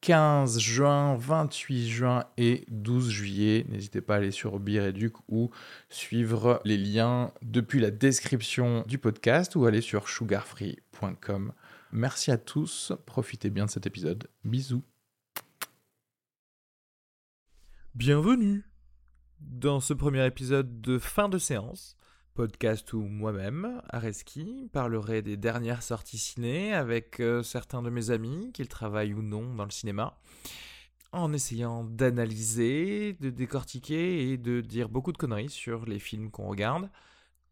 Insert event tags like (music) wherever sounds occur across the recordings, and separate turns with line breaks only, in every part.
15 juin, 28 juin et 12 juillet. N'hésitez pas à aller sur Bireduc ou suivre les liens depuis la description du podcast ou aller sur sugarfree.com. Merci à tous, profitez bien de cet épisode. Bisous. Bienvenue dans ce premier épisode de fin de séance podcast où moi-même, Areski, parlerai des dernières sorties ciné avec euh, certains de mes amis, qu'ils travaillent ou non dans le cinéma, en essayant d'analyser, de décortiquer et de dire beaucoup de conneries sur les films qu'on regarde.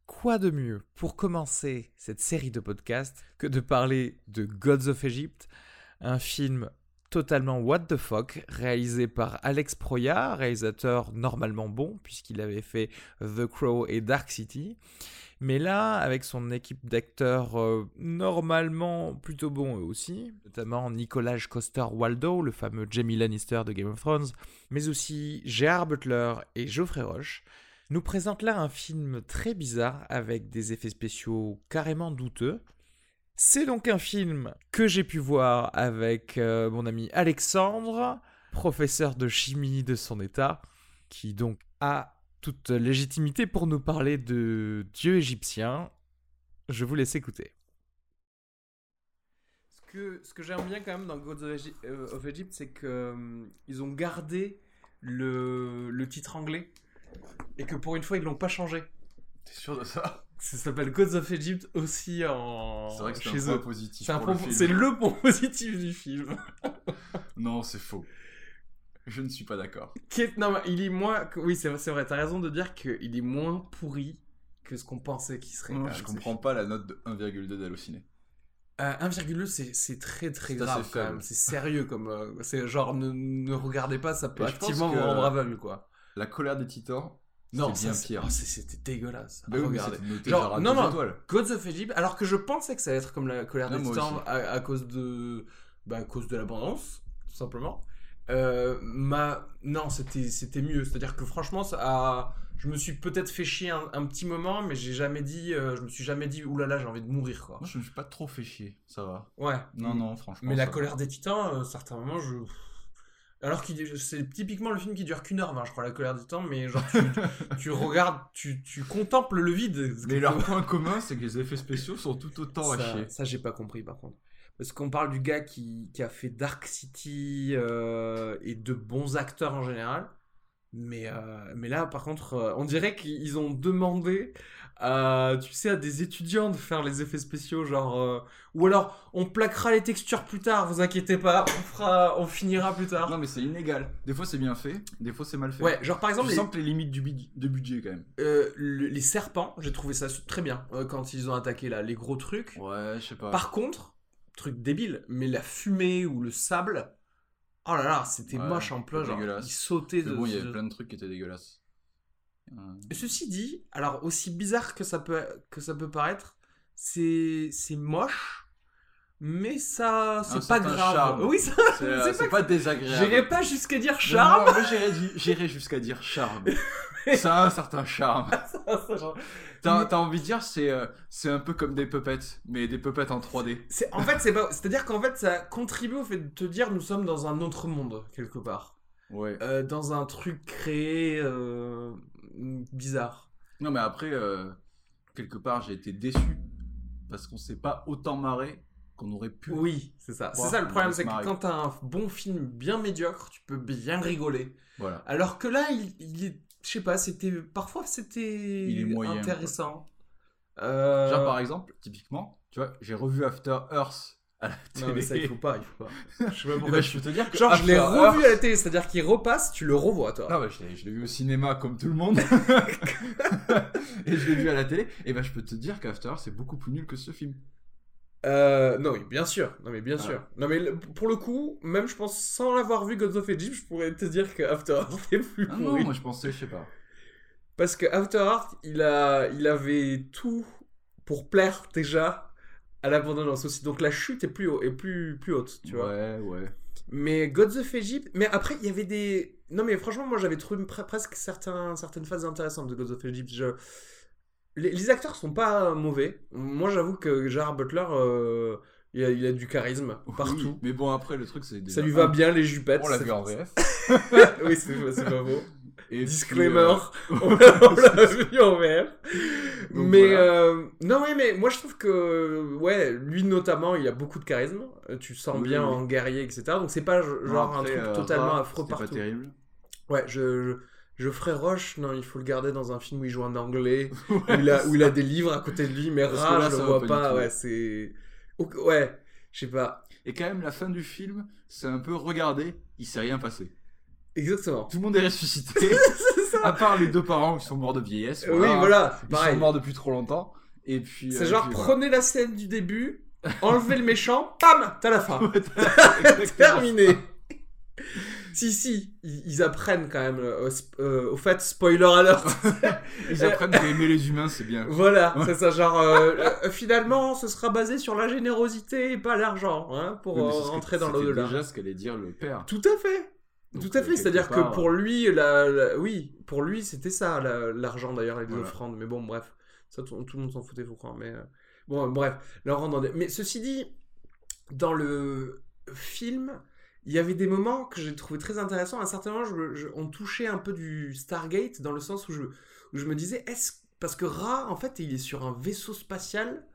Quoi de mieux pour commencer cette série de podcasts que de parler de Gods of Egypt, un film totalement what the fuck, réalisé par Alex Proya, réalisateur normalement bon, puisqu'il avait fait The Crow et Dark City. Mais là, avec son équipe d'acteurs euh, normalement plutôt bons eux aussi, notamment Nicolas Coster-Waldo, le fameux Jamie Lannister de Game of Thrones, mais aussi Gérard Butler et Geoffrey Roche, nous présente là un film très bizarre avec des effets spéciaux carrément douteux, c'est donc un film que j'ai pu voir avec euh, mon ami Alexandre, professeur de chimie de son état, qui donc a toute légitimité pour nous parler de dieux égyptiens. Je vous laisse écouter. Ce que, ce que j'aime bien quand même dans Gods of, Egypt, c'est qu'ils euh, ont gardé le, le titre anglais et que pour une fois ils l'ont pas changé.
T'es sûr de ça?
Ça s'appelle Gods of Egypt aussi en.
C'est vrai que c'est un point positif.
C'est le, point (laughs) positif du film. (laughs)
non, c'est faux. Je ne suis pas d'accord.
Non, il est moins. Oui, c'est vrai, t'as raison de dire qu'il est moins pourri que ce qu'on pensait qu'il serait.
Non, je comprends pas la note de 1,2 d'Hallociné.
Euh, 1,2 c'est très très grave quand même. C'est sérieux comme. Euh, c'est genre ne, ne, regardez pas, ça peut activement vous rendre aveugle quoi.
La colère des titans,
non, bien pire. Oh, c'était dégueulasse. Bah regardez. Genre, non, non, Gods of Egypt, alors que je pensais que ça allait être comme la colère des titans à, cause de, bah, à cause de l'abondance, tout simplement. Euh, ma... Non, c'était mieux. C'est-à-dire que franchement, ça je me suis peut-être fait chier un, petit moment, mais j'ai jamais dit, euh, je me suis jamais dit, oulala, j'ai envie de mourir. Quoi.
Moi, je me suis pas trop fait chier, ça va.
Ouais.
Non, non, franchement.
Mais la colère des titans, euh, certains moments, je. Alors que c'est typiquement le film qui dure qu'une heure vingt, je crois, La colère du temps, mais genre tu, (laughs) regardes, tu, contemples le vide.
Mais leur point commun, c'est que les effets spéciaux sont tout autant
à
chier.
Ça, j'ai pas compris par contre. Parce qu'on parle du gars qui, a fait Dark City euh, et de bons acteurs en général. Mais, euh, mais là, par contre, euh, on dirait qu'ils ont demandé tu sais, à des étudiants de faire les effets spéciaux, genre, euh, ou alors on plaquera les textures plus tard, vous inquiétez pas, on fera, on finira plus tard.
Non mais c'est inégal. Des fois c'est bien fait, des fois c'est mal fait.
Ouais, genre par exemple,
je les... limites du de budget quand même.
Euh, les serpents, j'ai trouvé ça très bien euh, quand ils ont attaqué là les gros trucs.
Ouais, je sais pas.
Par contre, truc débile, mais la fumée ou le sable. Oh là là, c'était moche en plein, genre, ils sautaient
de. Bon, il y avait plein de trucs qui étaient dégueulasses.
Ceci dit, alors aussi bizarre que ça peut, que ça peut paraître, c'est moche, mais ça c'est pas grave.
Oui, (laughs) c'est pas, pas, désagréable.
J'irai pas jusqu'à dire charme.
j'irai jusqu'à dire charme. (laughs) ça a un certain charme. (laughs) T'as envie de dire c'est euh, c'est un peu comme des puppets, mais des puppets en 3D.
En fait, c'est c'est-à-dire qu'en fait ça contribue au fait de te dire nous sommes dans un autre monde quelque part.
Ouais.
Euh, dans un truc créé euh, bizarre.
Non, mais après, euh, quelque part, j'ai été déçu parce qu'on s'est pas autant marré qu'on aurait pu.
Oui, c'est ça. C'est ça le problème, c'est que quand t'as un bon film bien médiocre, tu peux bien rigoler.
Voilà.
Alors que là, il, est, je sais pas, c'était parfois c'était intéressant.
Euh, Genre par exemple, typiquement, tu vois, j'ai revu After Earth
non, mais ça, il faut pas, il faut pas. (laughs) Je sais pas
pourquoi. je peux te dire que.
Genre, je l'ai revu à la télé, c'est-à-dire qu'il repasse, tu le revois, toi.
Non, bah, je l'ai vu au cinéma comme tout le monde. (laughs) (laughs) et je l'ai vu à la télé. Et bah, je peux te dire qu'After, c'est beaucoup plus nul que ce film.
Euh, non, oui, bien sûr. Non, mais bien sûr. Non, mais pour le coup, même je pense, sans l'avoir vu Gods of Egypt, je pourrais te dire qu'After, c'est plus
ah Non, moi je pensais, je sais pas.
Parce que After Heart, il, a, il avait tout pour plaire déjà à l'abondance aussi. Donc la chute est plus, haut, est plus, plus haute, tu vois.
Ouais, ouais.
Mais Gods of Egypt. Mais après, il y avait des. Non, mais franchement, moi j'avais trouvé pre- presque certains, certaines phases intéressantes de Gods of Egypt. Je- Les, les acteurs sont pas mauvais. Moi j'avoue que Gerard Butler, euh, il, a, il a du charisme partout.
Oui, mais bon, après, le truc, c'est.
Ça lui va bien les jupettes.
On l'a vu en VF.
oui, c'est pas beau.
Et
Disclaimer,
puis, euh,
on l'a vu en.
Donc
mais
voilà.
euh, non, oui, mais moi je trouve que ouais, lui notamment, il a beaucoup de charisme. Tu sens
Oui,
bien
oui.
en guerrier, etc. Donc c'est pas genre
après,
un truc
euh,
totalement affreux partout.
pas terrible.
Ouais, je, je, Geoffrey Roche, non, il faut le garder dans un film où il joue en anglais, (laughs) où, il a, où il a des livres à côté de lui, mais
Parce que
Ra,
là,
je le vois
pas
ouais, c'est. Ouais, je sais pas.
Et quand même, la fin du film, c'est un peu regardez, il s'est rien passé.
Exactement.
Tout le monde est ressuscité, (laughs)
ça.
à part les deux parents qui sont morts de vieillesse.
oui, voilà,
Ils
pareil.
sont morts depuis trop longtemps. Et puis.
C'est
euh,
genre,
puis voilà.
prenez la scène du début, enlevez le méchant, pam, t'as la fin. (laughs) Terminé. Si, si, ils, ils apprennent quand même. euh, au euh, au fait, spoiler alert. (laughs)
Ils apprennent qu'à aimer les humains, c'est bien.
voilà, c'est ça. Genre, euh, euh, finalement, ce sera basé sur la générosité et pas l'argent, hein, pour
Oui,
euh,
c'est
rentrer dans l'au-delà.
déjà ce qu'allait dire le père.
Tout à fait.
Donc,
Tout à fait. C'est-à-dire que pour lui, la, la- oui, pour lui, c'était ça, la- l'argent d'ailleurs, et les
Voilà.
offrandes. Mais bon, bref, ça, tout, tout le monde s'en foutait, faut croire. Mais bon, bref, leur Mais ceci dit, dans le film, il y avait des moments que j'ai trouvé très intéressants. À un certain moment, je, on touchait un peu du Stargate dans le sens où je, je me disais, est-ce parce que Ra, en fait, il est sur un vaisseau spatial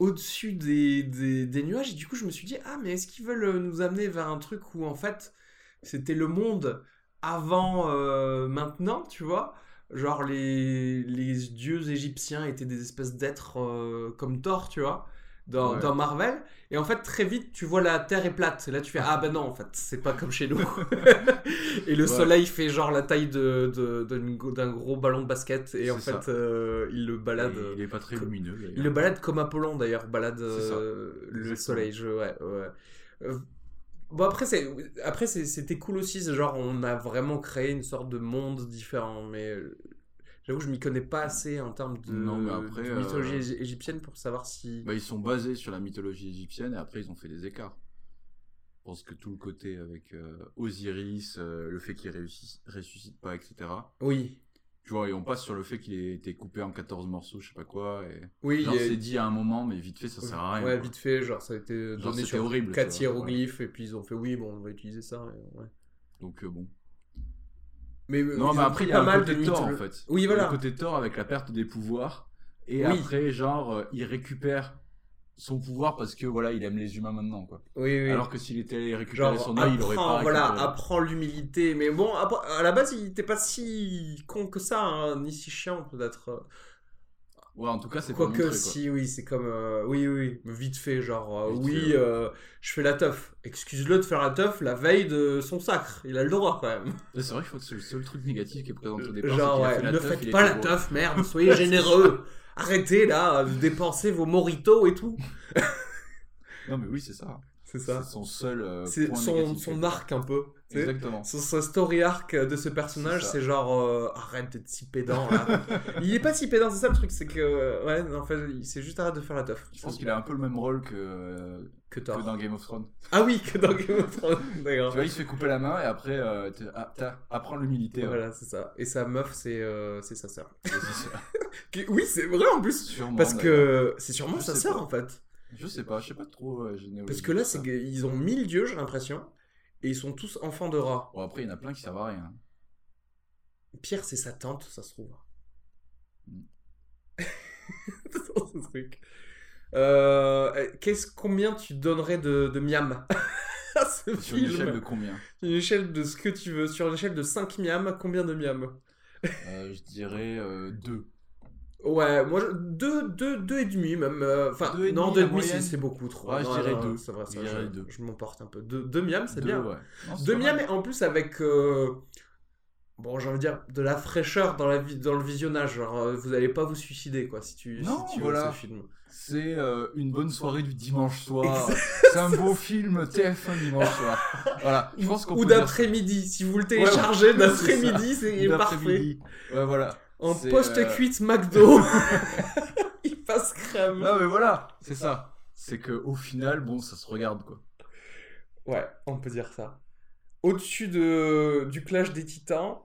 au-dessus des, des, nuages. Et du coup, je me suis dit, ah, mais est-ce qu'ils veulent nous amener vers un truc où, en fait, c'était le monde avant euh, maintenant, tu vois? Genre, les, les dieux égyptiens étaient des espèces d'êtres euh, comme Thor, tu vois? Dans,
Ouais.
dans Marvel. Et en fait, très vite, tu vois la Terre est plate. Et là, tu fais, ah ben non, en fait, c'est pas comme chez nous. (laughs) et le
Ouais.
soleil fait genre la taille de, de- d'un gros ballon de basket. Et en fait, euh, il le balade.
Et il est pas très lumineux.
Il le balade comme Apollon d'ailleurs, balade euh, le soleil. Je, ouais. Euh, bon après c'est après c'était cool aussi, genre on a vraiment créé une sorte de monde différent, mais j'avoue je m'y connais pas assez en termes de,
Non, mais après,
de mythologie
euh,
égy- égyptienne pour savoir si.
Bah, ils sont basés sur la mythologie égyptienne et après ils ont fait des écarts. Je pense que tout le côté avec euh, Osiris, euh, le fait qu'il ressuscite pas, etc.
Oui,
Tu vois, et on passe sur le fait qu'il ait été coupé en 14 morceaux, je sais pas quoi. Et...
oui.
Genre, c'est dit à un moment, mais vite fait, ça sert à rien.
Ouais,
quoi.
vite fait, genre ça a été
Genre,
donné sur
horrible, tu
4
vois,
hiéroglyphes et puis ils ont fait oui bon on va utiliser ça. et ouais.
Donc, bon.
Mais
Non, mais après, il y a
pas mal de
côté tort, en fait.
Oui
Il y a
voilà.
Le côté tort avec la perte des pouvoirs. Et
Oui.
après, genre, euh, il récupère son pouvoir parce que, voilà, il aime les humains maintenant, quoi.
Oui oui.
Alors que s'il était allé récupérer
Genre,
son œil, il aurait pas
voilà,
récupéré.
apprend l'humilité. Mais bon, à la base, il était pas si con que ça, hein, ni si chiant peut-être.
Ouais, en tout cas, c'est pas quoi.
si, oui, c'est comme. euh, oui, oui, vite fait, genre, euh,
Vite
oui,
fait, ouais.
euh, je fais la teuf. Excuse-le de faire la teuf la veille de son sacre. Il a le droit quand même. (laughs)
C'est vrai que c'est le seul truc négatif qui est présenté au départ.
Genre,
c'est qu'il a
ouais,
la
ne faites pas la teuf, merde, (laughs) soyez généreux. Arrêtez là de dépenser vos moritos et tout.
Non, mais oui, c'est ça.
C'est
C'est son seul. euh,
C'est son, son arc un peu.
Exactement.
Son, son story arc de ce personnage,
C'est ça.
genre euh, arrête d'être si pédant là. (laughs) il est pas si pédant, c'est ça le truc, c'est que ouais, en fait, il- c'est juste arrête de faire la teuf.
Je pense qu'il a un peu le même rôle que, euh,
que
dans Game of Thrones.
Ah oui, que dans Game of Thrones, (laughs) d'accord.
Tu vois, il se fait couper la main et après, euh, te- ah, t'as- apprends l'humilité. ouais.
Voilà, c'est ça. Et sa meuf, c'est c'est sa sœur.
Ça. (laughs)
Oui, c'est vrai en plus.
Sûrement,
Parce que c'est sûrement sa sœur en fait.
Je sais pas, je sais pas trop. euh,
Parce que là, c'est qu'ils ont mille dieux, j'ai l'impression. Et ils sont tous enfants de rats.
Bon, après, il y en a plein qui servent à rien.
Pierre, c'est sa tante, ça se trouve.
Mm. (laughs)
Ce truc. Euh, qu'est-ce, combien tu donnerais de, de miam (laughs) à ce
Sur une
film
échelle de combien
Une échelle de ce que tu veux. Sur une échelle de 5 miam, combien de miam?
Euh, Je dirais euh, deux.
Ouais, moi, je- deux, deux, deux et demi même. euh, Enfin,
Deux et
non,
demi,
deux et
la
demi, c'est, c'est beaucoup trop.
Ouais, je
Non,
dirais
non,
deux.
C'est vrai,
Je
ça,
dirais
je, je m'emporte un peu. Deux, deux miam, c'est bien.
ouais. Non, c'est
Deux
pas
miam, et en plus avec. euh, Bon, j'ai envie de dire de la fraîcheur dans, la dans le visionnage. Genre, euh, vous allez pas vous suicider, quoi, si tu,
Non,
si tu
voilà.
vois ce film.
C'est euh, une bonne soirée du dimanche soir. C'est un beau film TF1 dimanche soir. Voilà, je pense qu'on
Ou d'après-midi. Si vous le
Ouais,
téléchargez
ouais, (laughs)
d'après-midi,
c'est
c'est parfait.
Ouais, voilà.
En post-cuite McDo. (laughs) (laughs) il passe crème.
Non mais voilà, c'est ça. C'est que au final, bon, ça se regarde quoi.
Ouais, on peut dire ça. Au-dessus de... du clash des titans.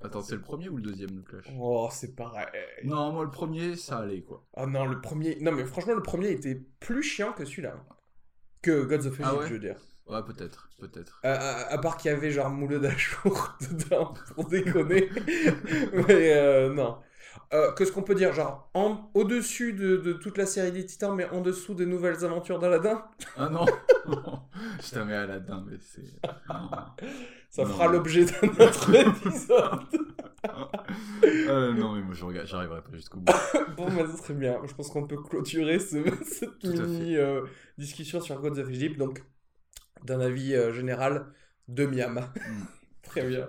Attends, c'est le premier ou le deuxième le clash?
Oh, c'est pareil.
Non, moi le premier, ça allait quoi.
Oh non, le premier. Non, mais franchement, le premier était plus chiant que celui-là. Que Gods of Egypt,
Ah ouais?
je veux dire.
Ouais, peut-être, peut-être.
À, à- à part qu'il y avait genre Moulin d'Achour (laughs) dedans, pour déconner. (laughs) mais euh, non. Euh, Qu'est-ce qu'on peut dire? Genre, en- au-dessus de, de toute la série des Titans, mais en dessous des nouvelles aventures d'Aladin?
Ah non, (laughs) je t'en mets à la dinde, mais c'est.
Ça
Non.
fera l'objet d'un autre épisode.
Euh, non, mais moi je j'arriverai pas jusqu'au bout. (coughs)
bon, bah, ça serait bien. Je pense qu'on peut clôturer ce- cette mini euh, discussion sur Gods of Egypt. Donc, d'un avis euh, général, de Miam.
Mm. (laughs)
Très bien.